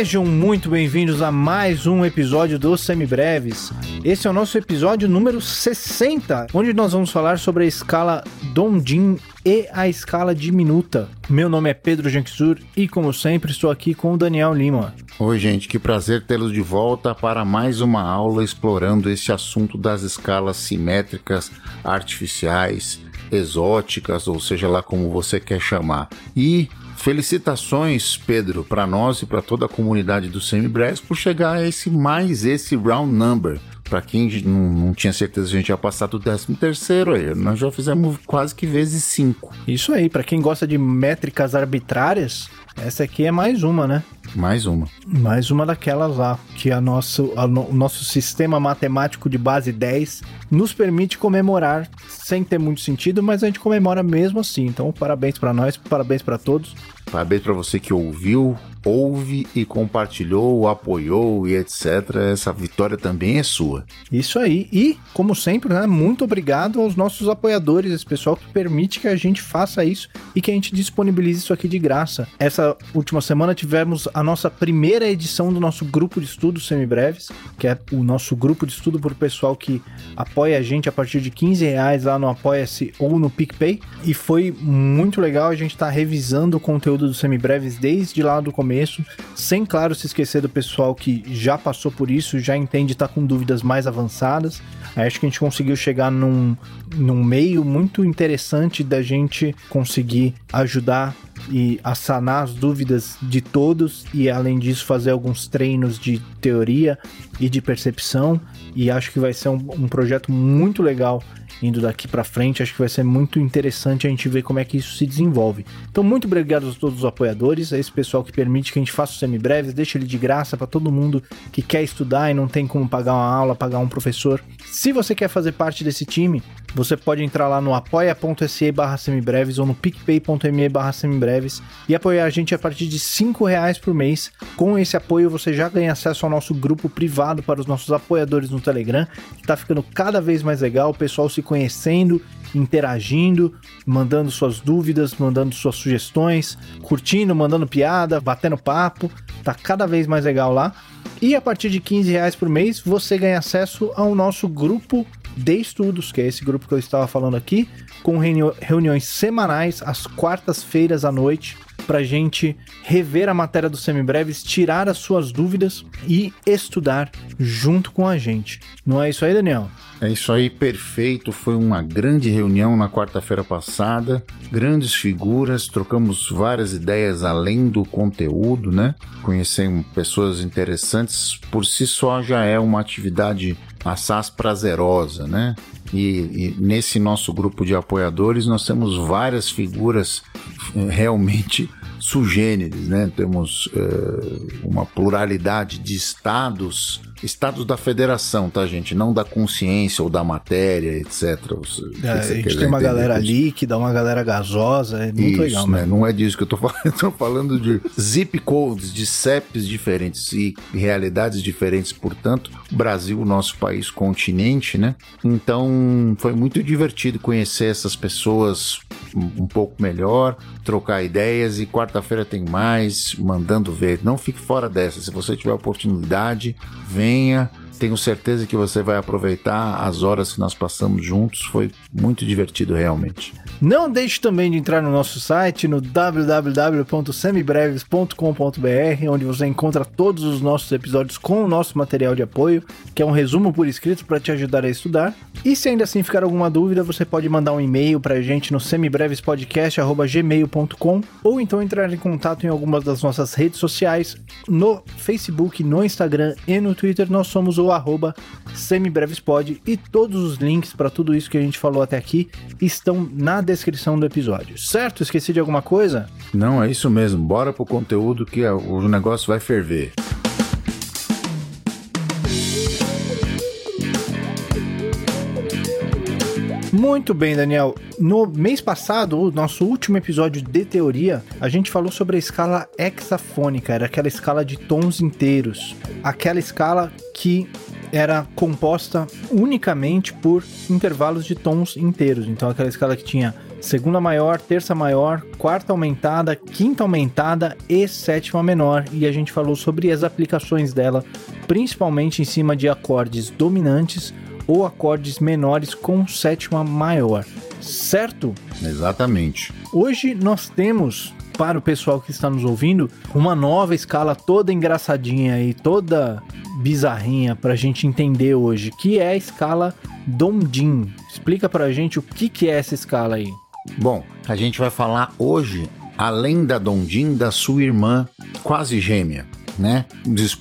Sejam muito bem-vindos a mais um episódio do Semibreves. Esse é o nosso episódio número 60, onde nós vamos falar sobre a escala Donjin e a escala diminuta. Meu nome é Pedro Janksur e, como sempre, estou aqui com o Daniel Lima. Oi, gente, que prazer tê-los de volta para mais uma aula explorando esse assunto das escalas simétricas, artificiais, exóticas, ou seja lá como você quer chamar. E Felicitações, Pedro, para nós e para toda a comunidade do Semibres por chegar a esse mais esse round number. Para quem não, não, tinha certeza a gente ia passar do 13 terceiro aí, nós já fizemos quase que vezes 5. Isso aí, para quem gosta de métricas arbitrárias, essa aqui é mais uma, né? Mais uma. Mais uma daquelas lá, que a nosso, a no, o nosso sistema matemático de base 10 nos permite comemorar sem ter muito sentido, mas a gente comemora mesmo assim. Então, parabéns para nós, parabéns para todos. Parabéns para você que ouviu, ouve e compartilhou, apoiou e etc. Essa vitória também é sua. Isso aí. E, como sempre, né, muito obrigado aos nossos apoiadores, esse pessoal que permite que a gente faça isso e que a gente disponibilize isso aqui de graça. Essa última semana tivemos a nossa primeira edição do nosso grupo de estudos semibreves, que é o nosso grupo de estudo para o pessoal que apoia a gente a partir de 15 reais lá no Apoia-se ou no PicPay. E foi muito legal a gente estar tá revisando o conteúdo dos semibreves desde lá do começo sem, claro, se esquecer do pessoal que já passou por isso, já entende estar tá com dúvidas mais avançadas. Acho que a gente conseguiu chegar num, num meio muito interessante da gente conseguir ajudar e a sanar as dúvidas de todos e além disso fazer alguns treinos de teoria e de percepção e acho que vai ser um, um projeto muito legal indo daqui para frente. Acho que vai ser muito interessante a gente ver como é que isso se desenvolve. Então, muito obrigado a todos os apoiadores, a esse pessoal que permite que a gente faça os semibreves, deixa ele de graça para todo mundo que quer estudar e não tem como pagar uma aula, pagar um professor. Se você quer fazer parte desse time, você pode entrar lá no apoia.se barra semibreves ou no picpay.me barra semibreves e apoiar a gente a partir de 5 reais por mês. Com esse apoio você já ganha acesso ao nosso grupo privado para os nossos apoiadores no Telegram, que está ficando cada vez mais legal, o pessoal se conhecendo, interagindo, mandando suas dúvidas, mandando suas sugestões, curtindo, mandando piada, batendo papo, tá cada vez mais legal lá. E a partir de 15 reais por mês você ganha acesso ao nosso grupo de estudos, que é esse grupo que eu estava falando aqui, com reuniões semanais às quartas-feiras à noite para gente rever a matéria dos semibreves, tirar as suas dúvidas e estudar junto com a gente. Não é isso aí, Daniel? É isso aí, perfeito. Foi uma grande reunião na quarta-feira passada. Grandes figuras, trocamos várias ideias além do conteúdo, né? Conhecemos pessoas interessantes. Por si só já é uma atividade assaz prazerosa, né? E, e, nesse nosso grupo de apoiadores nós temos várias figuras eh, realmente sugêneres, né? Temos uh, uma pluralidade de estados estados da federação, tá, gente? Não da consciência ou da matéria, etc. É, a gente tem uma galera líquida, uma galera gasosa, é muito Isso, legal, né? Não é disso que eu tô falando. Eu tô falando de zip codes, de CEPs diferentes e realidades diferentes, portanto, Brasil, nosso país, continente, né? Então, foi muito divertido conhecer essas pessoas um pouco melhor, trocar ideias e quarta-feira tem mais, mandando ver. Não fique fora dessa. Se você tiver oportunidade, venha. Tenho certeza que você vai aproveitar as horas que nós passamos juntos. Foi muito divertido realmente. Não deixe também de entrar no nosso site no www.semibreves.com.br, onde você encontra todos os nossos episódios com o nosso material de apoio, que é um resumo por escrito para te ajudar a estudar. E se ainda assim ficar alguma dúvida, você pode mandar um e-mail para a gente no semibrevespodcast.gmail.com ou então entrar em contato em algumas das nossas redes sociais, no Facebook, no Instagram e no Twitter. Nós somos o arroba semibrevespod e todos os links para tudo isso que a gente falou até aqui estão na descrição do episódio. Certo? Esqueci de alguma coisa? Não, é isso mesmo. Bora pro conteúdo que o negócio vai ferver. Muito bem, Daniel. No mês passado, o nosso último episódio de teoria, a gente falou sobre a escala hexafônica, era aquela escala de tons inteiros. Aquela escala que era composta unicamente por intervalos de tons inteiros. Então, aquela escala que tinha segunda maior, terça maior, quarta aumentada, quinta aumentada e sétima menor. E a gente falou sobre as aplicações dela, principalmente em cima de acordes dominantes ou acordes menores com sétima maior. Certo? Exatamente. Hoje nós temos para o pessoal que está nos ouvindo, uma nova escala toda engraçadinha e toda bizarrinha para a gente entender hoje, que é a escala Dondin. Explica para a gente o que, que é essa escala aí. Bom, a gente vai falar hoje, além da Dondin, da sua irmã quase gêmea, né?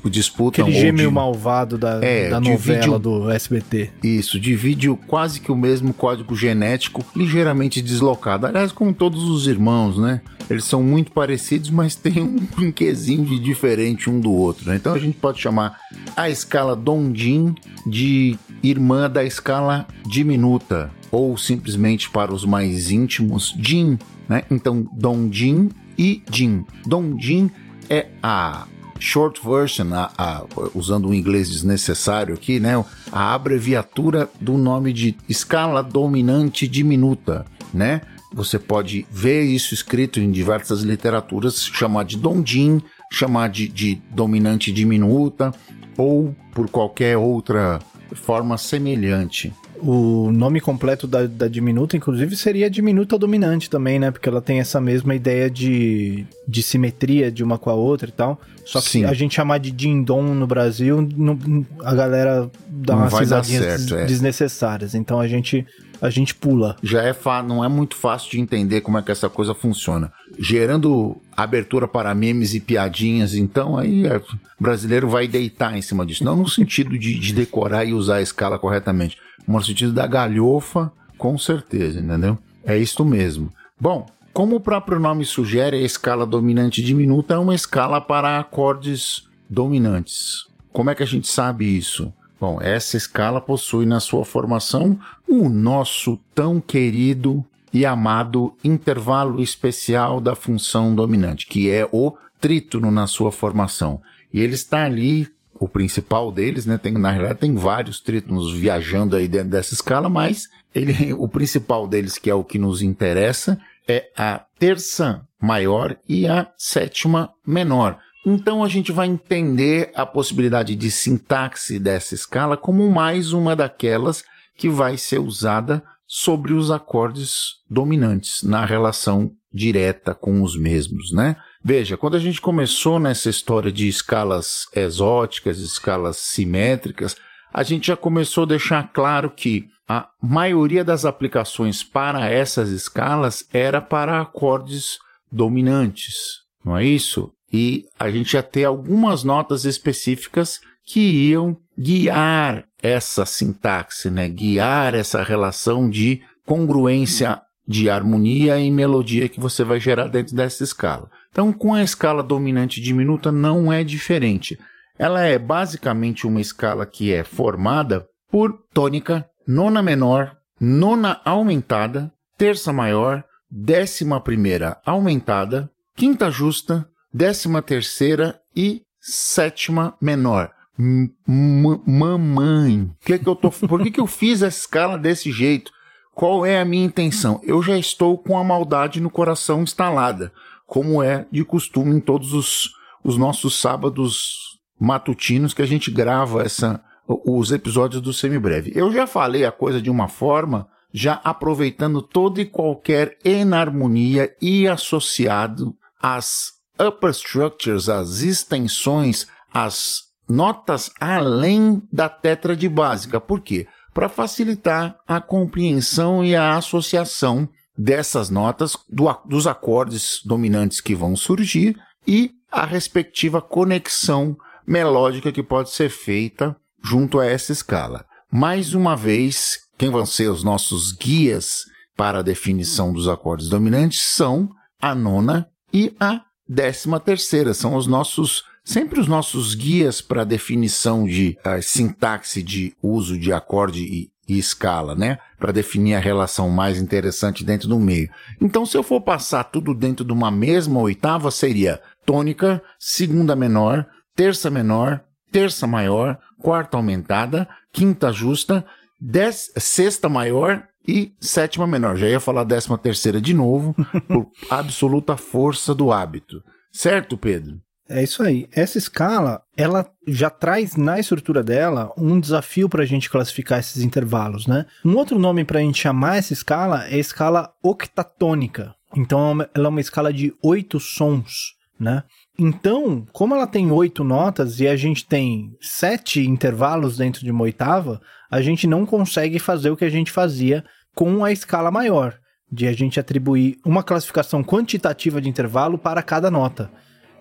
Disputam. Aquele gêmeo de... malvado da, é, da novela do SBT. Isso, divide quase que o mesmo código genético, ligeiramente deslocado. Aliás, como todos os irmãos, né? Eles são muito parecidos, mas tem um brinquezinho de diferente um do outro. Né? Então a gente pode chamar a escala Dondin de irmã da escala diminuta, ou simplesmente para os mais íntimos, Jin. Né? Então, Dondin e Jin. Dondin é a short version, a, a, usando o inglês desnecessário aqui, né? A abreviatura do nome de escala dominante diminuta, né? Você pode ver isso escrito em diversas literaturas, chamar de dondin, chamar de, de dominante diminuta ou por qualquer outra forma semelhante. O nome completo da, da diminuta, inclusive, seria diminuta dominante também, né? Porque ela tem essa mesma ideia de, de simetria de uma com a outra e tal. Só que Sim. a gente chamar de dindom no Brasil, não, a galera dá não umas risadinhas certo, é. desnecessárias. Então a gente a gente pula. Já é não é muito fácil de entender como é que essa coisa funciona. Gerando abertura para memes e piadinhas, então aí é, o brasileiro vai deitar em cima disso. Não no sentido de, de decorar e usar a escala corretamente, no sentido da galhofa, com certeza, entendeu? É isto mesmo. Bom, como o próprio nome sugere, a escala dominante diminuta é uma escala para acordes dominantes. Como é que a gente sabe isso? Bom, essa escala possui na sua formação o nosso tão querido e amado intervalo especial da função dominante, que é o trítono na sua formação. E ele está ali, o principal deles, né? Tem, na realidade, tem vários trítonos viajando aí dentro dessa escala, mas ele, o principal deles, que é o que nos interessa, é a terça maior e a sétima menor. Então a gente vai entender a possibilidade de sintaxe dessa escala como mais uma daquelas que vai ser usada sobre os acordes dominantes na relação direta com os mesmos, né? Veja, quando a gente começou nessa história de escalas exóticas, escalas simétricas, a gente já começou a deixar claro que a maioria das aplicações para essas escalas era para acordes dominantes, não é isso? e a gente ia ter algumas notas específicas que iam guiar essa sintaxe, né? guiar essa relação de congruência de harmonia e melodia que você vai gerar dentro dessa escala. Então, com a escala dominante diminuta não é diferente. Ela é basicamente uma escala que é formada por tônica, nona menor, nona aumentada, terça maior, décima primeira aumentada, quinta justa, décima terceira e sétima menor. M mamãe, que que eu tô, por que, que eu fiz a escala desse jeito? Qual é a minha intenção? Eu já estou com a maldade no coração instalada, como é de costume em todos os, os nossos sábados matutinos que a gente grava essa, os episódios do Semibreve. Eu já falei a coisa de uma forma, já aproveitando toda e qualquer enarmonia e associado às upper structures, as extensões, as notas além da tétrade básica. Por quê? Para facilitar a compreensão e a associação dessas notas, do, dos acordes dominantes que vão surgir e a respectiva conexão melódica que pode ser feita junto a essa escala. Mais uma vez, quem vão ser os nossos guias para a definição dos acordes dominantes são a nona e a décima terceira. São os nossos, sempre os nossos guias para definição de uh, sintaxe de uso de acorde e, e escala, né? Para definir a relação mais interessante dentro do meio. Então, se eu for passar tudo dentro de uma mesma oitava, seria tônica, segunda menor, terça menor, terça maior, quarta aumentada, quinta justa, dez, sexta maior e sétima menor. Já ia falar décima terceira de novo, por absoluta força do hábito. Certo, Pedro? É isso aí. Essa escala, ela já traz na estrutura dela um desafio para a gente classificar esses intervalos, né? Um outro nome para a gente chamar essa escala é a escala octatônica. Então, ela é uma escala de oito sons, né? Então, como ela tem oito notas e a gente tem sete intervalos dentro de uma oitava, a gente não consegue fazer o que a gente fazia com a escala maior, de a gente atribuir uma classificação quantitativa de intervalo para cada nota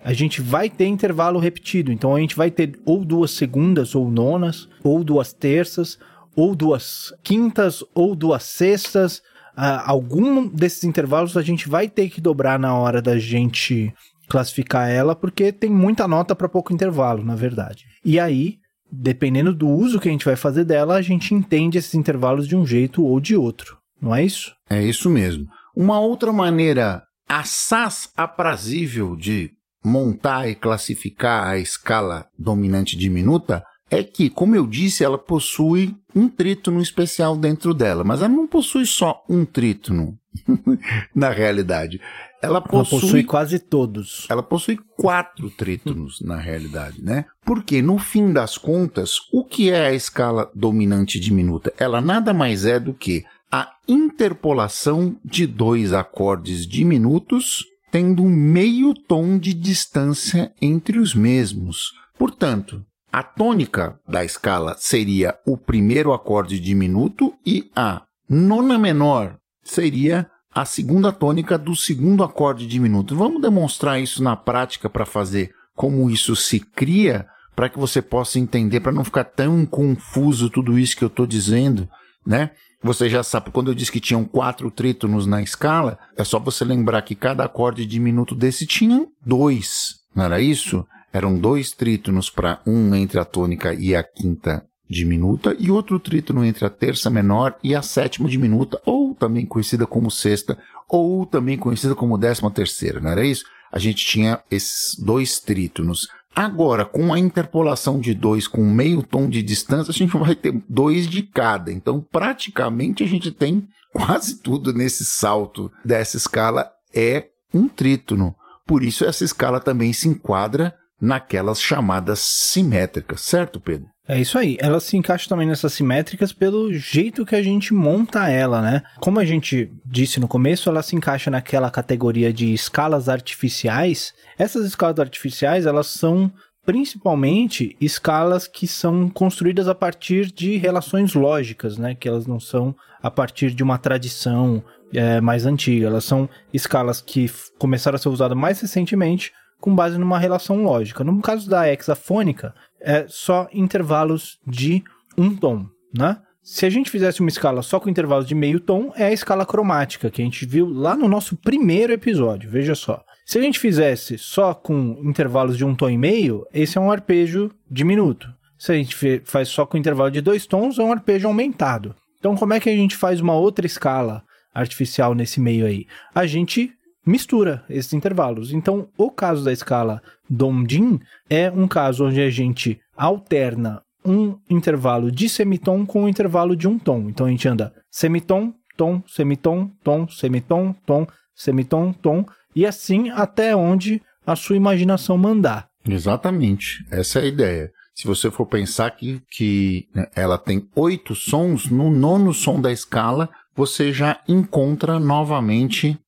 a gente vai ter intervalo repetido. Então a gente vai ter ou duas segundas ou nonas, ou duas terças, ou duas quintas, ou duas sextas. Uh, algum desses intervalos a gente vai ter que dobrar na hora da gente classificar ela, porque tem muita nota para pouco intervalo, na verdade. E aí, dependendo do uso que a gente vai fazer dela, a gente entende esses intervalos de um jeito ou de outro. Não é isso? É isso mesmo. Uma outra maneira assaz aprazível de montar e classificar a escala dominante diminuta é que, como eu disse, ela possui um trítono especial dentro dela, mas ela não possui só um trítono, na realidade. Ela possui, ela possui, quase todos. Ela possui quatro trítonos, na realidade, né? Porque, no fim das contas, o que é a escala dominante diminuta? Ela nada mais é do que a interpolação de dois acordes diminutos tendo um meio tom de distância entre os mesmos. Portanto, a tônica da escala seria o primeiro acorde diminuto e a nona menor seria a segunda tônica do segundo acorde diminuto. Vamos demonstrar isso na prática para fazer como isso se cria, para que você possa entender, para não ficar tão confuso tudo isso que eu estou dizendo, né? Você já sabe, quando eu disse que tinham quatro trítonos na escala, é só você lembrar que cada acorde diminuto desse tinha dois, não era isso? Eram dois trítonos para um entre a tônica e a quinta diminuta e outro trítono entre a terça menor e a sétima diminuta, ou também conhecida como sexta, ou também conhecida como décima terceira, não era isso? A gente tinha esses dois trítonos. Agora, com a interpolação de dois com meio tom de distância, a gente vai ter dois de cada. Então, praticamente, a gente tem quase tudo nesse salto dessa escala é um trítono. Por isso, essa escala também se enquadra naquelas chamadas simétricas, certo, Pedro? É isso aí. Ela se encaixa também nessas simétricas pelo jeito que a gente monta ela, né? Como a gente disse no começo, ela se encaixa naquela categoria de escalas artificiais. Essas escalas artificiais, elas são principalmente escalas que são construídas a partir de relações lógicas, né? Que elas não são a partir de uma tradição é, mais antiga. Elas são escalas que começaram a ser usadas mais recentemente com base numa relação lógica. No caso da hexafônica, é só intervalos de um tom, né? Se a gente fizesse uma escala só com intervalos de meio tom, é a escala cromática, que a gente viu lá no nosso primeiro episódio, veja só. Se a gente fizesse só com intervalos de um tom e meio, esse é um arpejo diminuto. Se a gente faz só com intervalo de dois tons, é um arpejo aumentado. Então, como é que a gente faz uma outra escala artificial nesse meio aí? A gente mistura esses intervalos. Então, o caso da escala Dom-Din é um caso onde a gente alterna um intervalo de semitom com um intervalo de um tom. Então, a gente anda semitom, tom, semitom, tom, semitom, tom, semitom, tom, e assim até onde a sua imaginação mandar. Exatamente, essa é a ideia. Se você for pensar que, que né, ela tem oito sons, no nono som da escala, você já encontra novamente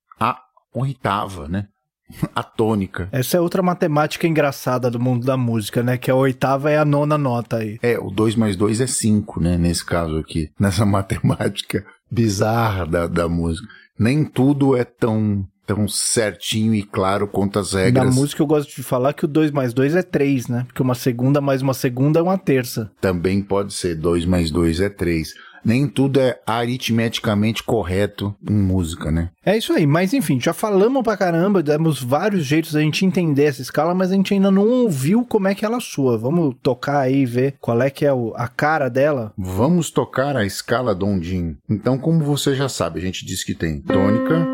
oitava, né? A tônica. Essa é outra matemática engraçada do mundo da música, né? Que a oitava é a nona nota aí. É, o 2 mais 2 é 5, né? Nesse caso aqui. Nessa matemática bizarra da, da música. Nem tudo é tão tão certinho e claro quanto as regras. Na música eu gosto de falar que o 2 mais 2 é 3, né? Porque uma segunda mais uma segunda é uma terça. Também pode ser 2 mais 2 é 3 nem tudo é aritmeticamente correto em música, né? É isso aí, mas enfim, já falamos pra caramba, demos vários jeitos da gente entender essa escala, mas a gente ainda não ouviu como é que ela soa. Vamos tocar aí e ver qual é que é a cara dela? Vamos tocar a escala Dondin. Então, como você já sabe, a gente diz que tem tônica,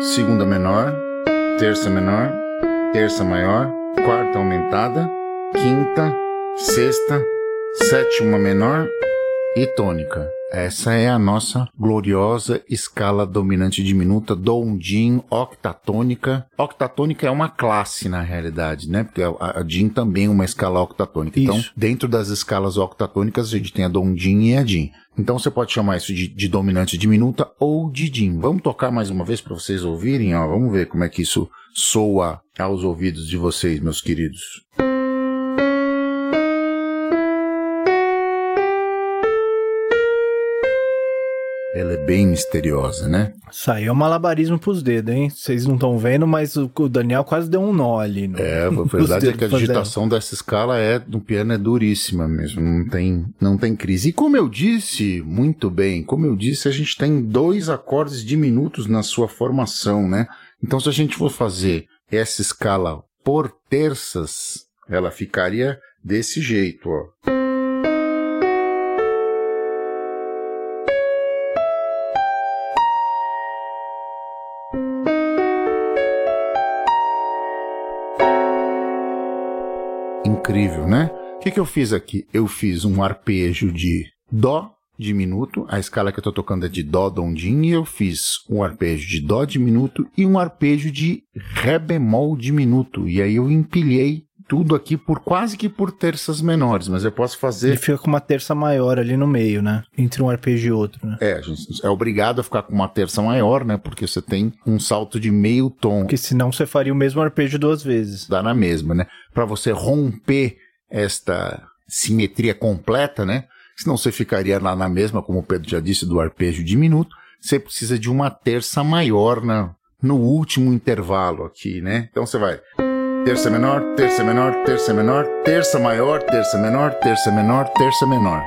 segunda menor, terça menor, terça maior, quarta aumentada, quinta, sexta, sétima menor e tônica. Essa é a nossa gloriosa escala dominante diminuta Dondin octatônica. Octatônica é uma classe na realidade, né? Porque a, a DIN também é uma escala octatônica. Então, Isso. Então, dentro das escalas octatônicas, a gente tem a Dondin e a DIN. Então você pode chamar isso de, de dominante diminuta ou de DIN. Vamos tocar mais uma vez para vocês ouvirem, ó. Vamos ver como é que isso soa aos ouvidos de vocês, meus queridos. Ela é bem misteriosa, né? Saiu malabarismo pros dedos, hein? Vocês não estão vendo, mas o Daniel quase deu um nó ali. No, É, a verdade é que a fazendo. digitação dessa escala é no piano é duríssima mesmo, não tem, não tem crise. E como eu disse, muito bem, como eu disse, a gente tem dois acordes diminutos na sua formação, né? Então se a gente for fazer essa escala por terças, ela ficaria desse jeito, ó. Incrível, né? O que, que eu fiz aqui? Eu fiz um arpejo de Dó diminuto, a escala que eu tô tocando é de Dó Dondin, e eu fiz um arpejo de Dó diminuto e um arpejo de Ré bemol diminuto. E aí eu empilhei tudo aqui por quase que por terças menores, mas eu posso Ele fazer. fica com uma terça maior ali no meio, né? Entre um arpejo e outro, né? É, a gente é obrigado a ficar com uma terça maior, né? Porque você tem um salto de meio tom. Porque senão você faria o mesmo arpejo duas vezes. dá na mesma, né? Para você romper esta simetria completa, né? Senão você ficaria lá na mesma, como o Pedro já disse, do arpejo diminuto. Você precisa de uma terça maior na, no último intervalo aqui, né? Então você vai terça menor, terça menor, terça menor, terça maior, terça menor, terça menor, terça menor.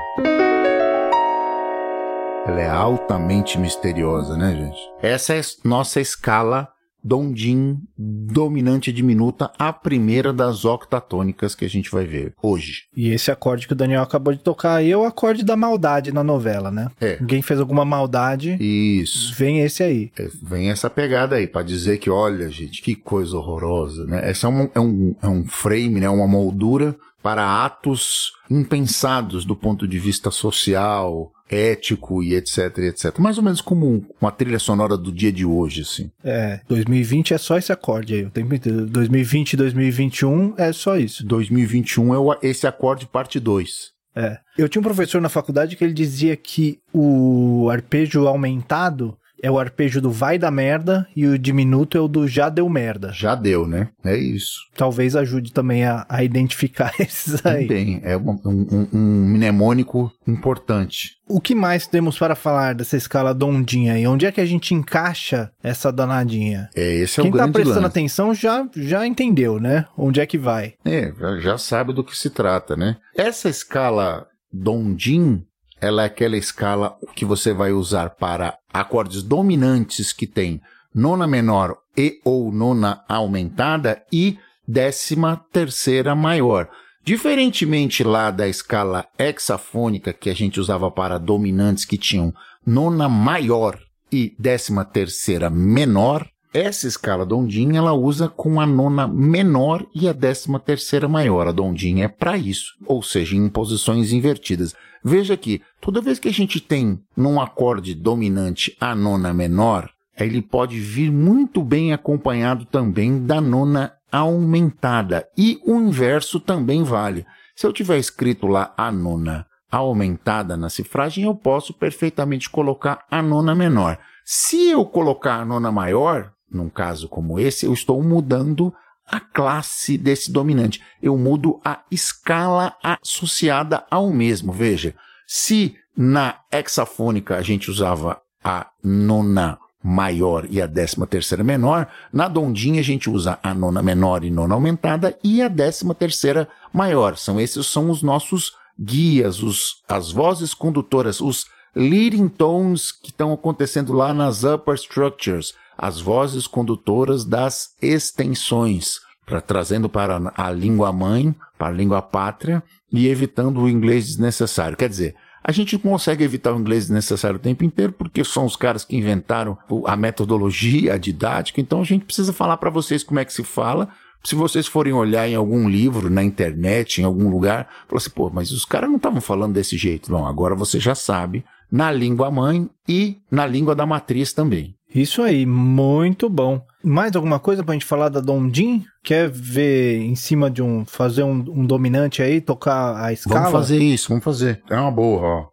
Ela é altamente misteriosa, né, gente? Essa é nossa escala Dondin dominante diminuta, a primeira das octatônicas que a gente vai ver hoje. E esse acorde que o Daniel acabou de tocar aí é o acorde da maldade na novela, né? É. Alguém fez alguma maldade, Isso. vem esse aí. É, Vem essa pegada aí, pra dizer que, olha, gente, que coisa horrorosa, né? Essa é um, é um, é um frame, né? Uma moldura para atos impensados do ponto de vista social, ético e etc, etc. Mais ou menos como uma trilha sonora do dia de hoje, assim. É, 2020 é só esse acorde aí, o tempo inteiro. 2020 e 2021 é só isso. 2021 é o- esse acorde parte 2. É. Eu tinha um professor na faculdade que ele dizia que o arpejo aumentado é o arpejo do vai da merda e o diminuto é o do já deu merda. Já deu, né? É isso. Talvez ajude também a, a identificar esses aí. Também. É um, um, um mnemônico importante. O que mais temos para falar dessa escala dondinha aí? Onde é que a gente encaixa essa danadinha? É, esse é Quem o tá grande prestando lance. atenção já, já entendeu, né? Onde é que vai. É, já- já sabe do que se trata, né? Essa escala Dondin, ela é aquela escala que você vai usar para acordes dominantes que tem nona menor e ou nona aumentada e décima terceira maior. Diferentemente lá da escala hexafônica que a gente usava para dominantes que tinham nona maior e décima terceira menor, essa escala Dondin ela usa com a nona menor e a décima terceira maior. A Dondin é para isso, ou seja, em posições invertidas. Veja que toda vez que a gente tem num acorde dominante a nona menor, ele pode vir muito bem acompanhado também da nona aumentada. E o inverso também vale. Se eu tiver escrito lá a nona aumentada na cifragem, eu posso perfeitamente colocar a nona menor. Se eu colocar a nona maior, num caso como esse, eu estou mudando a classe desse dominante. Eu mudo a escala associada ao mesmo. Veja, se na hexafônica a gente usava a nona maior e a décima terceira menor, na dondinha a gente usa a nona menor e nona aumentada e a décima terceira maior. São esses são os nossos guias, os, as vozes condutoras, os leading tones que estão acontecendo lá nas upper structures, as vozes condutoras das extensões, pra, trazendo para a língua mãe, para a língua pátria e evitando o inglês desnecessário. Quer dizer, a gente consegue evitar o inglês desnecessário o tempo inteiro porque são os caras que inventaram a metodologia, a didática, então a gente precisa falar para vocês como é que se fala. Se vocês forem olhar em algum livro, na internet, em algum lugar, falar assim, pô, mas os caras não estavam falando desse jeito. Não, agora você já sabe na língua mãe e na língua da matriz também. Isso aí, muito bom. Mais alguma coisa pra gente falar da Dondin? Quer ver em cima de um. fazer um, um dominante aí, tocar a escala? Vamos fazer isso, vamos fazer. É uma boa, ó.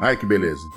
Ai, que beleza.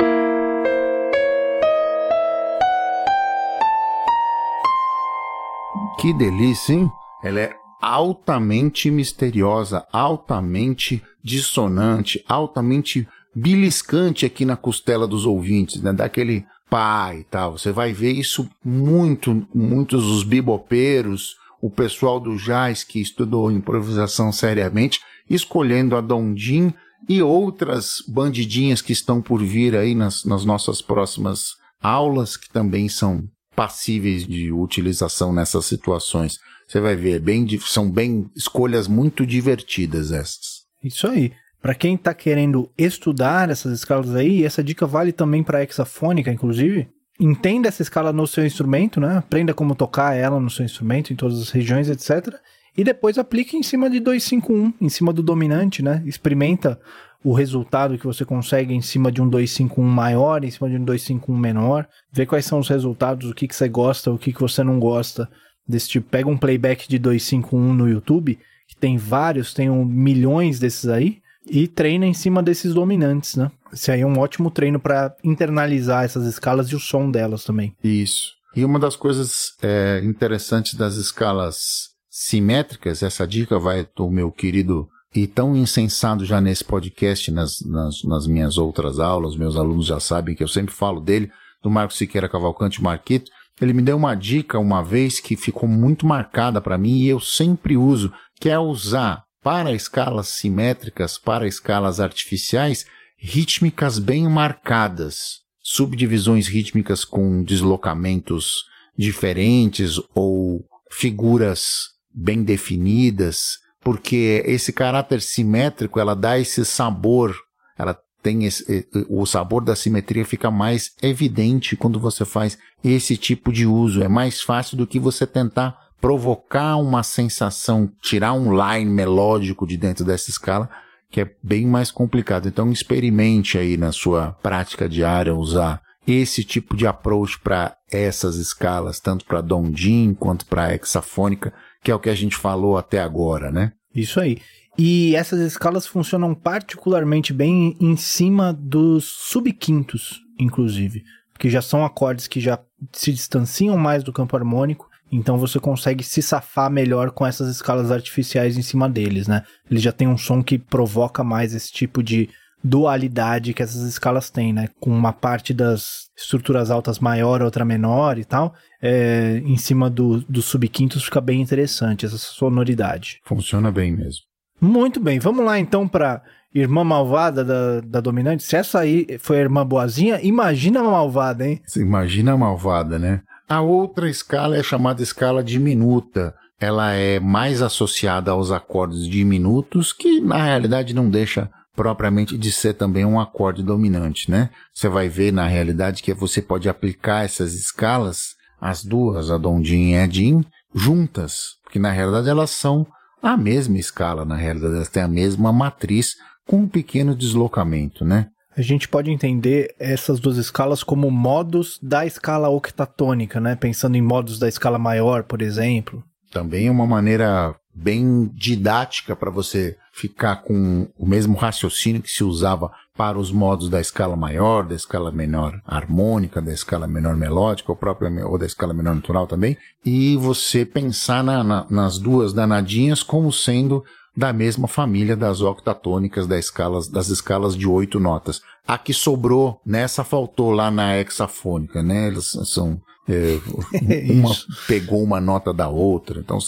Que delícia, hein? Ela é altamente misteriosa, altamente dissonante, altamente beliscante aqui na costela dos ouvintes, né? Daquele pai e tal. Você vai ver isso muito, muitos os bibopeiros, o pessoal do jazz que estudou improvisação seriamente, escolhendo a Dondim e outras bandidinhas que estão por vir aí nas, nas nossas próximas aulas, que também são passíveis de utilização nessas situações. Você vai ver, bem, são bem escolhas muito divertidas essas. Isso aí. Para quem está querendo estudar essas escalas aí, essa dica vale também para hexafônica, inclusive. Entenda essa escala no seu instrumento, né? Aprenda como tocar ela no seu instrumento, em todas as regiões, etc. E depois aplique em cima de 251, em cima do dominante, né? Experimenta o resultado que você consegue em cima de um 251 maior, em cima de um 251 menor, ver quais são os resultados, o que, que você gosta, o que, que você não gosta desse tipo. Pega um playback de 251 no YouTube, que tem vários, tem um, milhões desses aí, e treina em cima desses dominantes, né? Esse aí é um ótimo treino para internalizar essas escalas e o som delas também. Isso. E uma das coisas é, interessantes das escalas simétricas, essa dica vai do meu querido e tão insensado já nesse podcast, nas, nas, nas, minhas outras aulas, meus alunos já sabem que eu sempre falo dele, do Marco Siqueira Cavalcante Marquito. Ele me deu uma dica uma vez que ficou muito marcada para mim e eu sempre uso, que é usar para escalas simétricas, para escalas artificiais, rítmicas bem marcadas, subdivisões rítmicas com deslocamentos diferentes ou figuras bem definidas, porque esse caráter simétrico, ela dá esse sabor, ela tem esse, o sabor da simetria fica mais evidente quando você faz esse tipo de uso. É mais fácil do que você tentar provocar uma sensação, tirar um line melódico de dentro dessa escala, que é bem mais complicado. Então experimente aí na sua prática diária usar esse tipo de approach para essas escalas, tanto para Dondin quanto para hexafônica, que é o que a gente falou até agora, né? Isso aí. E essas escalas funcionam particularmente bem em cima dos subquintos, inclusive, que já são acordes que já se distanciam mais do campo harmônico, então você consegue se safar melhor com essas escalas artificiais em cima deles, né? Ele já tem um som que provoca mais esse tipo de dualidade que essas escalas têm, né? Com uma parte das estruturas altas maior, outra menor e tal. É, em cima do, dos subquintos fica bem interessante essa sonoridade. Funciona bem mesmo. Muito bem, vamos lá então para irmã malvada da, da dominante. Se essa aí foi a irmã boazinha, imagina a malvada, hein? Você imagina a malvada, né? A outra escala é chamada escala diminuta. Ela é mais associada aos acordes diminutos, que na realidade não deixa propriamente de ser também um acorde dominante, né? Você vai ver na realidade que você pode aplicar essas escalas, as duas, a Dom Din e a Din, juntas, porque na realidade elas são a mesma escala, na realidade elas têm a mesma matriz com um pequeno deslocamento, né? A gente pode entender essas duas escalas como modos da escala octatônica, né? Pensando em modos da escala maior, por exemplo. Também é uma maneira bem didática para você ficar com o mesmo raciocínio que se usava para os modos da escala maior, da escala menor harmônica, da escala menor melódica, ou, própria, ou da escala menor natural também, e você pensar na, na, nas duas danadinhas como sendo da mesma família das octatônicas das escalas, das escalas de oito notas. A que sobrou, nessa faltou lá na hexafônica, né? Elas são. É, uma pegou uma nota da outra, então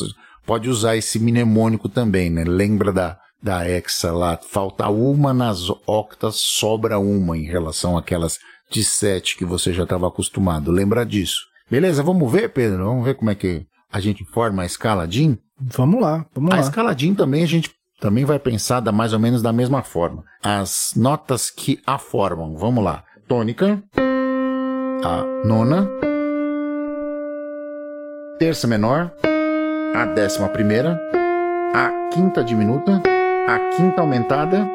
pode usar esse mnemônico também, né? Lembra da, da hexa lá, falta uma nas octas, sobra uma em relação àquelas de sete que você já estava acostumado. Lembra disso. Beleza, vamos ver, Pedro? Vamos ver como é que a gente forma a escala DIN? Vamos lá, vamos a lá. A escala DIN também a gente também vai pensar da mais ou menos da mesma forma. As notas que a formam, vamos lá. Tônica, a nona, terça menor, a décima primeira, a quinta diminuta, a quinta aumentada,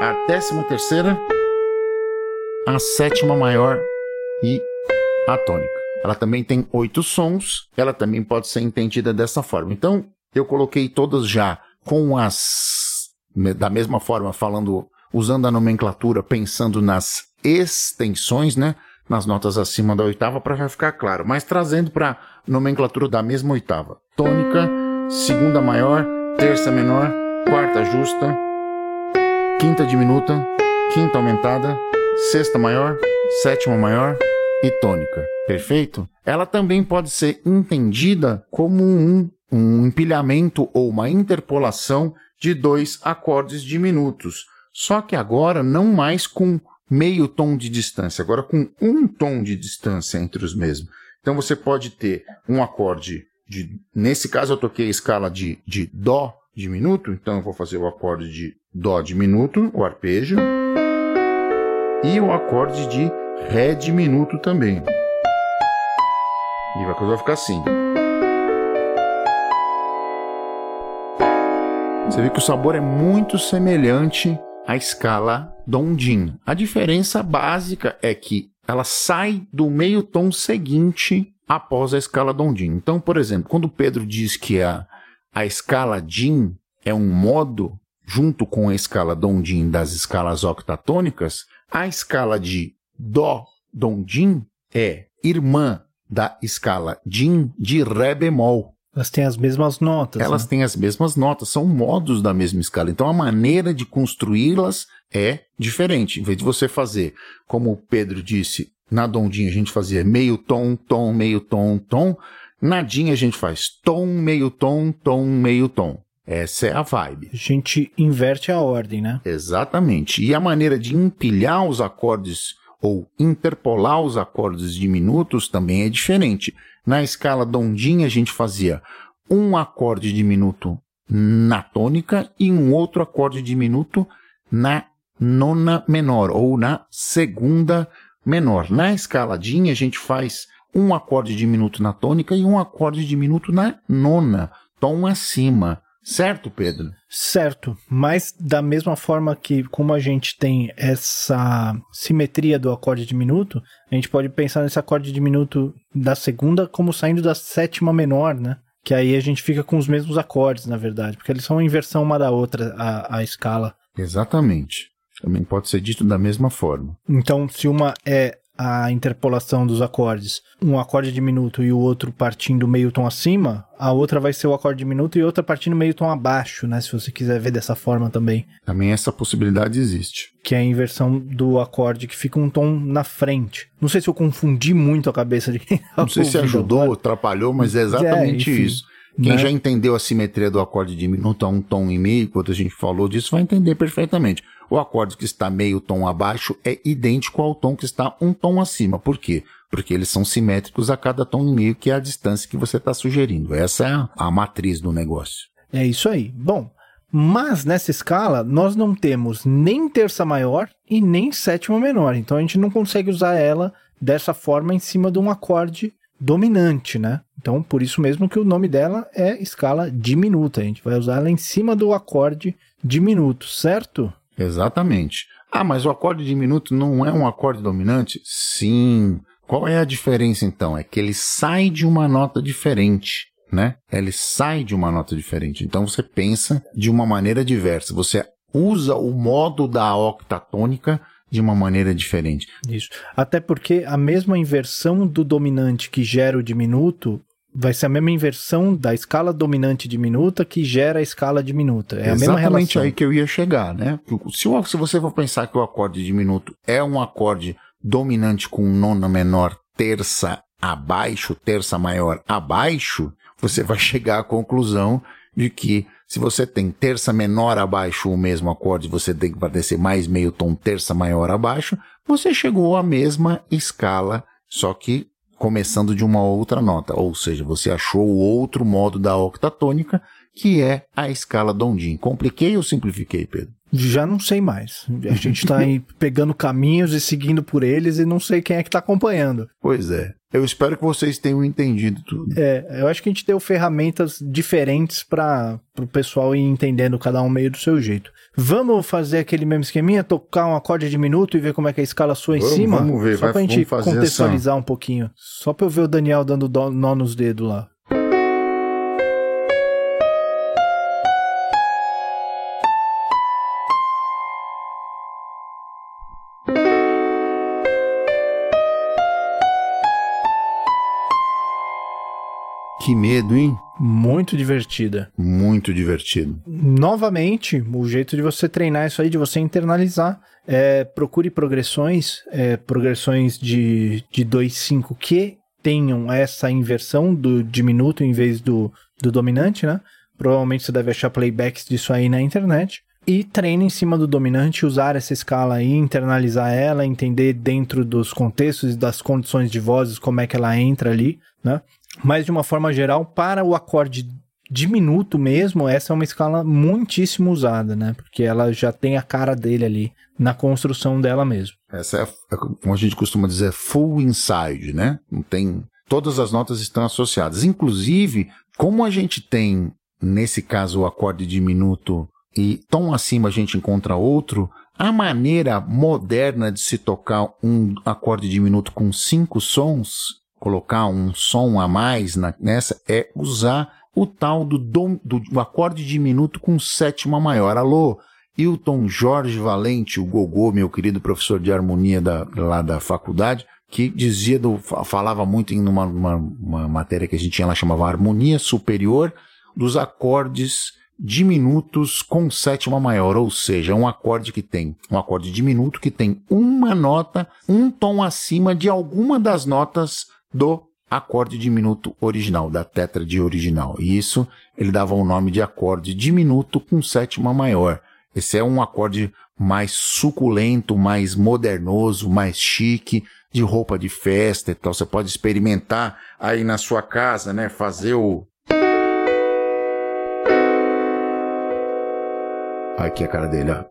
a décima terceira, a sétima maior e a tônica. Ela também tem oito sons, ela também pode ser entendida dessa forma. Então, eu coloquei todas já com as da mesma forma falando usando a nomenclatura pensando nas extensões, né? Nas notas acima da oitava para já ficar claro, mas trazendo para nomenclatura da mesma oitava. Tônica, segunda maior, terça menor, quarta justa, quinta diminuta, quinta aumentada, sexta maior, sétima maior e tônica. Perfeito? Ela também pode ser entendida como um, um empilhamento ou uma interpolação de dois acordes diminutos. Só que agora não mais com meio tom de distância, agora com um tom de distância entre os mesmos. Então você pode ter um acorde de. Nesse caso eu toquei a escala de, de Dó diminuto, então eu vou fazer o acorde de Dó diminuto, o arpejo, e o acorde de Ré diminuto também. E a coisa vai ficar assim. Você vê que o sabor é muito semelhante à escala Dondin. A diferença básica é que ela sai do meio tom seguinte após a escala Dondin. Então, por exemplo, quando o Pedro diz que a, a escala Din é um modo junto com a escala Dondin das escalas octatônicas, a escala de Dó Dondin é irmã da escala Din de Ré bemol. Elas têm as mesmas notas. Elas né? têm as mesmas notas, são modos da mesma escala. Então a maneira de construí-las é diferente. Em vez de você fazer, como o Pedro disse, na Dondinha a gente fazia meio tom, tom, meio tom, tom. Na Din a gente faz tom, meio tom, tom, meio tom. Essa é a vibe. A gente inverte a ordem, né? Exatamente. E a maneira de empilhar os acordes ou interpolar os acordes diminutos também é diferente. Na escala Dondinha a gente fazia um acorde diminuto na tônica e um outro acorde diminuto na nona menor ou na segunda menor. Na escaladinha a gente faz um acorde diminuto na tônica e um acorde diminuto na nona, tom acima. Certo, Pedro? Certo, mas da mesma forma que como a gente tem essa simetria do acorde diminuto, a gente pode pensar nesse acorde diminuto da segunda como saindo da sétima menor, né? Que aí a gente fica com os mesmos acordes, na verdade, porque eles são uma inversão uma da outra, a, a escala. Exatamente. Também pode ser dito da mesma forma. Então, se uma é a interpolação dos acordes, um acorde diminuto e o outro partindo meio tom acima, a outra vai ser o acorde diminuto e outra partindo meio tom abaixo, né? Se você quiser ver dessa forma também. Também essa possibilidade existe. Que é a inversão do acorde que fica um tom na frente. Não sei se eu confundi muito a cabeça de quem Não sei se ajudou, agora. atrapalhou, mas é exatamente é, isso. Quem né? já entendeu a simetria do acorde diminuto a um tom e meio, quando a gente falou disso, vai entender perfeitamente. O acorde que está meio tom abaixo é idêntico ao tom que está um tom acima. Por quê? Porque eles são simétricos a cada tom e meio, que é a distância que você está sugerindo. Essa é a, matriz do negócio. É isso aí. Bom, mas nessa escala nós não temos nem terça maior e nem sétima menor. Então a gente não consegue usar ela dessa forma em cima de um acorde dominante, né? Então, por isso mesmo que o nome dela é escala diminuta. A gente vai usar ela em cima do acorde diminuto, certo? Exatamente. Ah, mas o acorde diminuto não é um acorde dominante? Sim. Qual é a diferença então? É que ele sai de uma nota diferente, né? Ele sai de uma nota diferente. Então você pensa de uma maneira diversa. Você usa o modo da octatônica de uma maneira diferente. Isso. Até porque a mesma inversão do dominante que gera o diminuto vai ser a mesma inversão da escala dominante diminuta que gera a escala diminuta. É Exatamente a mesma relação. aí que eu ia chegar, né? Se, se você for pensar que o acorde diminuto é um acorde dominante com nona menor terça abaixo, terça maior abaixo, você vai chegar à conclusão de que se você tem terça menor abaixo o mesmo acorde, você tem que descer mais meio tom terça maior abaixo, você chegou à mesma escala, só que começando de uma outra nota, ou seja, você achou o outro modo da octatônica, que é a escala Dondin. Compliquei ou simplifiquei, Pedro? Já não sei mais. A gente tá pegando caminhos e seguindo por eles e não sei quem é que tá acompanhando. Pois é. Eu espero que vocês tenham entendido tudo. É, eu acho que a gente deu ferramentas diferentes para o pessoal ir entendendo cada um meio do seu jeito. Vamos fazer aquele mesmo esqueminha, tocar um acorde de minuto e ver como é que a escala sua em Vamos, cima? vamos ver, Só vai- pra gente contextualizar um pouquinho. Só pra eu ver o Daniel dando nó nos dedos lá. Que medo, hein? Muito divertida. Muito divertido. Novamente, o jeito de você treinar isso aí, de você internalizar, é procure progressões, é, progressões de, de 2,5 que tenham essa inversão do diminuto em vez do, do dominante, né? Provavelmente você deve achar playbacks disso aí na internet. E treine em cima do dominante, usar essa escala aí, internalizar ela, entender dentro dos contextos e das condições de vozes como é que ela entra ali, né? Mas de uma forma geral, para o acorde diminuto mesmo, essa é uma escala muitíssimo usada, né? Porque ela já tem a cara dele ali na construção dela mesmo. Essa é, a- como a gente costuma dizer, full inside, né? Não tem. Todas as notas estão associadas. Inclusive, como a gente tem, nesse caso, o acorde diminuto e tom acima a gente encontra outro, a maneira moderna de se tocar um acorde diminuto com cinco sons, colocar um som a mais na- nessa, é usar o tal do, dom, do, do acorde diminuto com sétima maior. Alô, Hilton Jorge Valente, o Gogô, meu querido professor de harmonia da, lá da faculdade, que dizia, do, fa- falava muito em uma, uma, uma matéria que a gente tinha lá, chamava Harmonia Superior, dos acordes diminutos com sétima maior, ou seja, um acorde que tem, um acorde diminuto que tem uma nota, um tom acima de alguma das notas do acorde diminuto original, da tétrade original. E isso ele dava o nome de acorde diminuto com sétima maior. Esse é um acorde mais suculento, mais modernoso, mais chique, de roupa de festa e tal. Você pode experimentar aí na sua casa, né? Fazer o. Aqui a cara dele, ó.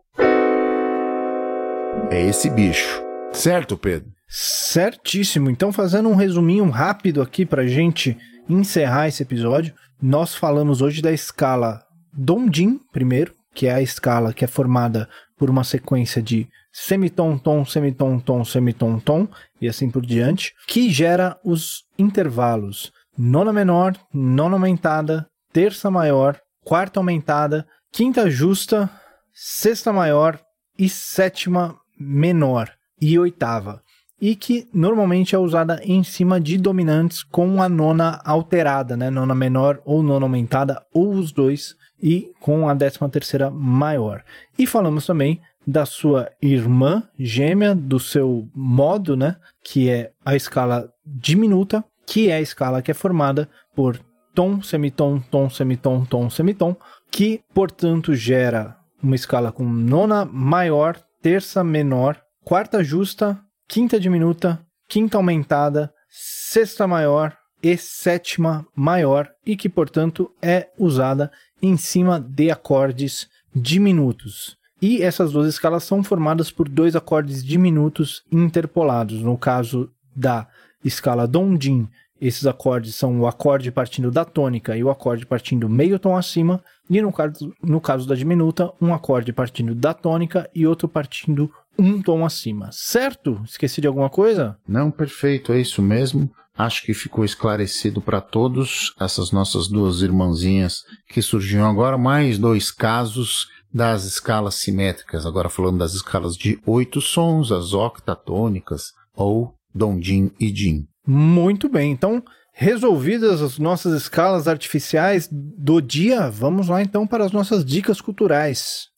É esse bicho. Certo, Pedro? Certíssimo. Então, fazendo um resuminho rápido aqui pra gente encerrar esse episódio, nós falamos hoje da escala Dondin, primeiro, que é a escala que é formada por uma sequência de semitom, tom, semitom, tom, semitom, tom e assim por diante, que gera os intervalos nona menor, nona aumentada, terça maior, quarta aumentada, quinta justa, sexta maior e sétima menor e oitava e que normalmente é usada em cima de dominantes com a nona alterada, né? Nona menor ou nona aumentada, ou os dois, e com a décima terceira maior. E falamos também da sua irmã gêmea, do seu modo, né? Que é a escala diminuta, que é a escala que é formada por tom, semitom, tom, semitom, tom, semitom, que, portanto, gera uma escala com nona maior, terça menor, quarta justa, quinta diminuta, quinta aumentada, sexta maior e sétima maior, e que, portanto, é usada em cima de acordes diminutos. E essas duas escalas são formadas por dois acordes diminutos interpolados. No caso da escala Dondin, esses acordes são o acorde partindo da tônica e o acorde partindo meio tom acima, e no caso, no caso da diminuta, um acorde partindo da tônica e outro partindo um tom acima. Certo? Esqueci de alguma coisa? Não, perfeito, é isso mesmo. Acho que ficou esclarecido para todos essas nossas duas irmãzinhas que surgiram agora, mais dois casos das escalas simétricas, agora falando das escalas de oito sons, as octatônicas ou Dondin e Din. Muito bem, então resolvidas as nossas escalas artificiais do dia, vamos lá então para as nossas dicas culturais.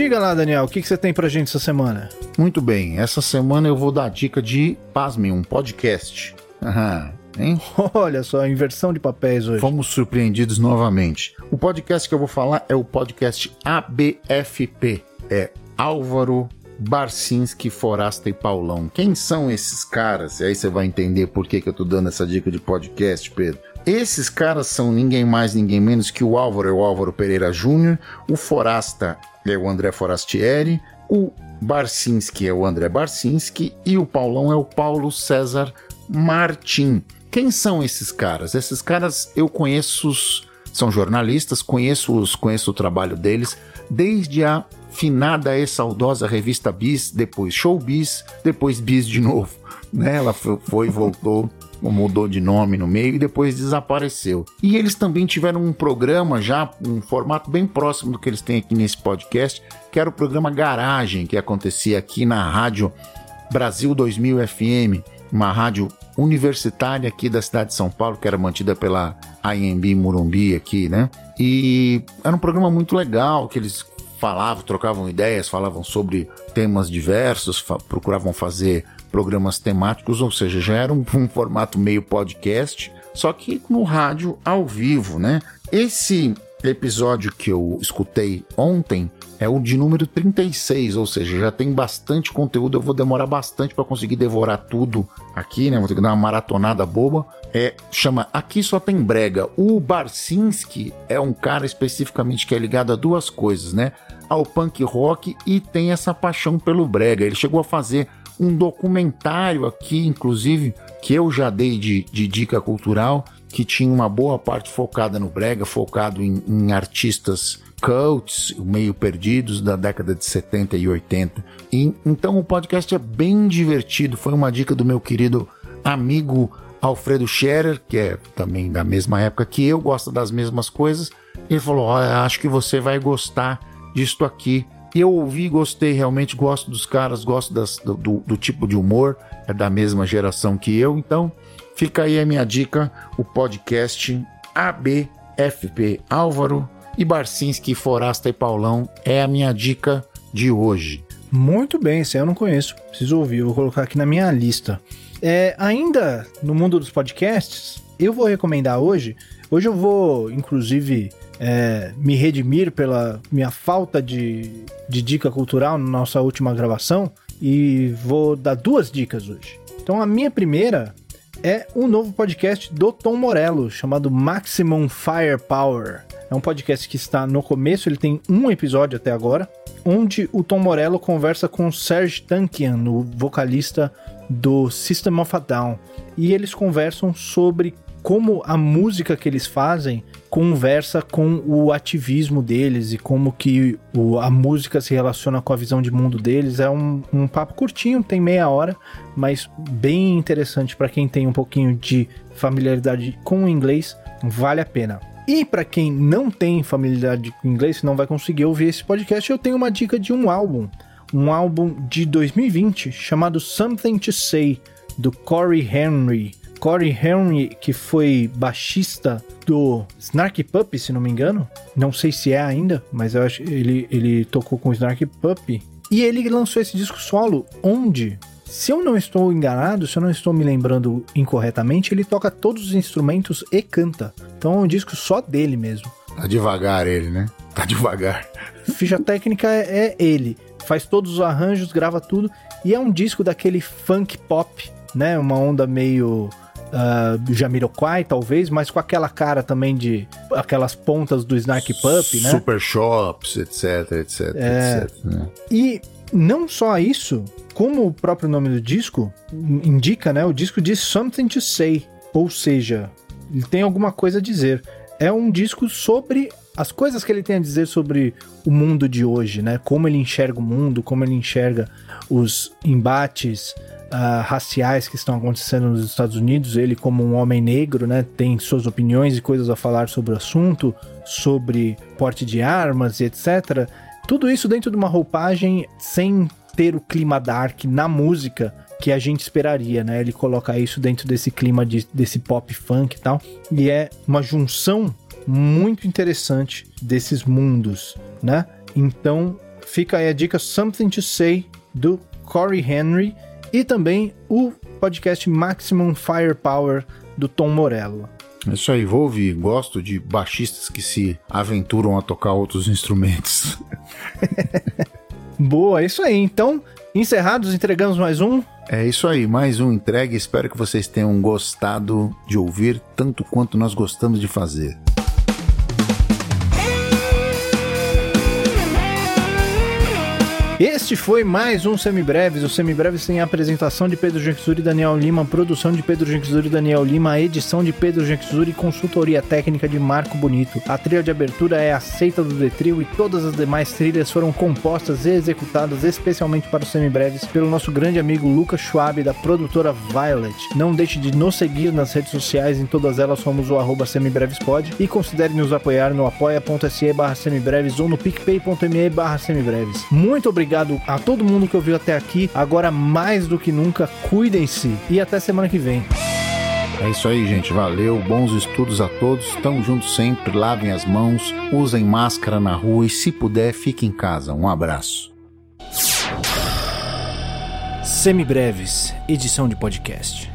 Diga lá, Daniel, o que, que você tem pra gente essa semana? Muito bem, essa semana eu vou dar a dica de, pasmem, um podcast. Aham, hein? Olha só, inversão de papéis hoje. Fomos surpreendidos novamente. O podcast que eu vou falar é o podcast ABFP. É Álvaro Barcinski, Forasta e Paulão. Quem são esses caras? E aí você vai entender por que, que eu tô dando essa dica de podcast, Pedro. Esses caras são ninguém mais, ninguém menos que o Álvaro é o Álvaro Pereira Júnior, o Forasta é o André Forastieri, o Barcinski é o André Barcinski e o Paulão é o Paulo César Martim. Quem são esses caras? Esses caras eu conheço, são jornalistas, conheço-os, conheço o trabalho deles desde a finada e saudosa revista Bis, depois Showbiz, depois Bis de novo. Né? Ela foi e voltou mudou de nome no meio e depois desapareceu. E eles também tiveram um programa já, um formato bem próximo do que eles têm aqui nesse podcast, que era o programa Garagem, que acontecia aqui na rádio Brasil 2000 FM, uma rádio universitária aqui da cidade de São Paulo, que era mantida pela IMB Murumbi aqui, né? E era um programa muito legal, que eles falavam, trocavam ideias, falavam sobre temas diversos, fa procuravam fazer programas temáticos, ou seja, já era um, um formato meio podcast, só que no rádio ao vivo, né? Esse episódio que eu escutei ontem é o de número 36, ou seja, já tem bastante conteúdo. Eu vou demorar bastante para conseguir devorar tudo aqui, né? Vou ter que dar uma maratonada boba. É, chama Aqui Só Tem Brega. O Barcinski é um cara especificamente que é ligado a duas coisas, né? Ao punk rock e tem essa paixão pelo brega. Ele chegou a fazer um documentário aqui, inclusive, que eu já dei de, de dica cultural, que tinha uma boa parte focada no brega, focado em, em artistas cults, meio perdidos da década de 70 e 80. E, então o podcast é bem divertido. Foi uma dica do meu querido amigo Alfredo Scherer, que é também da mesma época que eu, gosta das mesmas coisas. Ele falou: oh, acho que você vai gostar disto aqui eu ouvi, gostei, realmente gosto dos caras, gosto das, do, do, do, tipo de humor, é da mesma geração que eu, então fica aí a minha dica, o podcast ABFP Álvaro e Barcinski, Forasta e Paulão é a minha dica de hoje. Muito bem, esse eu não conheço, preciso ouvir, vou colocar aqui na minha lista. É, ainda no mundo dos podcasts, eu vou recomendar hoje, hoje eu vou inclusive é, me redimir pela minha falta de, de dica cultural na nossa última gravação e vou dar duas dicas hoje. Então a minha primeira é um novo podcast do Tom Morello chamado Maximum Firepower. É um podcast que está no começo, ele tem um episódio até agora, onde o Tom Morello conversa com o Serge Tankian, o vocalista do System of a Down. E eles conversam sobre como a música que eles fazem conversa com o ativismo deles e como que o, a música se relaciona com a visão de mundo deles. É um, um papo curtinho, tem meia hora, mas bem interessante para quem tem um pouquinho de familiaridade com o inglês, vale a pena. E para quem não tem familiaridade com inglês, não vai conseguir ouvir esse podcast, eu tenho uma dica de um álbum, um álbum de 2020 chamado Something to Say do Corey Henry. Corey Henry, que foi baixista do Snarky Puppy, se não me engano. Não sei se é ainda, mas eu acho que ele, ele tocou com o Snarky Puppy. E ele lançou esse disco solo, onde, se eu não estou enganado, se eu não estou me lembrando incorretamente, ele toca todos os instrumentos e canta. Então é um disco só dele mesmo. Tá devagar ele, né? Tá devagar. Ficha técnica é, é ele. Faz todos os arranjos, grava tudo. E é um disco daquele funk pop, né? Uma onda meio uh, Jamiroquai, talvez, mas com aquela cara também de aquelas pontas do Snark Pup, né? Super Shops, etc, etc, é, etc. Né? E não só isso, como o próprio nome do disco indica, né? O disco diz Something to Say, ou seja, ele tem alguma coisa a dizer. É um disco sobre as coisas que ele tem a dizer sobre o mundo de hoje, né? Como ele enxerga o mundo, como ele enxerga os embates uh, raciais que estão acontecendo nos Estados Unidos. Ele, como um homem negro, né, tem suas opiniões e coisas a falar sobre o assunto, sobre porte de armas e etc. Tudo isso dentro de uma roupagem sem ter o clima dark na música que a gente esperaria, né? Ele coloca isso dentro desse clima de, desse pop funk e tal. E é uma junção muito interessante desses mundos, né? Então fica aí a dica Something to Say do Corey Henry e também o podcast Maximum Firepower do Tom Morello. É isso aí, vou ouvir. Gosto de baixistas que se aventuram a tocar outros instrumentos. Boa, é isso aí. Então, encerrados, entregamos mais um. É isso aí, mais um entregue. Espero que vocês tenham gostado de ouvir tanto quanto nós gostamos de fazer. Este foi mais um Semibreves. O Semibreves tem a apresentação de Pedro Genxuri e Daniel Lima, produção de Pedro Genxuri e Daniel Lima, edição de Pedro Genxuri e consultoria técnica de Marco Bonito. A trilha de abertura é aceita do Detril e todas as demais trilhas foram compostas e executadas especialmente para os Semibreves pelo nosso grande amigo Lucas Schwab, da produtora Violet. Não deixe de nos seguir nas redes sociais, em todas elas somos o arroba semibrevespod e considere nos apoiar no apoia.se barra semibreves ou no picpay.me barra semibreves. Muito obrigado obrigado a todo mundo que ouviu até aqui. Agora, mais do que nunca, cuidem-se e até semana que vem. É isso aí, gente. Valeu. Bons estudos a todos. Tamo juntos sempre. Lavem as mãos, usem máscara na rua e, se puder, fique em casa. Um abraço. Semibreves, edição de podcast.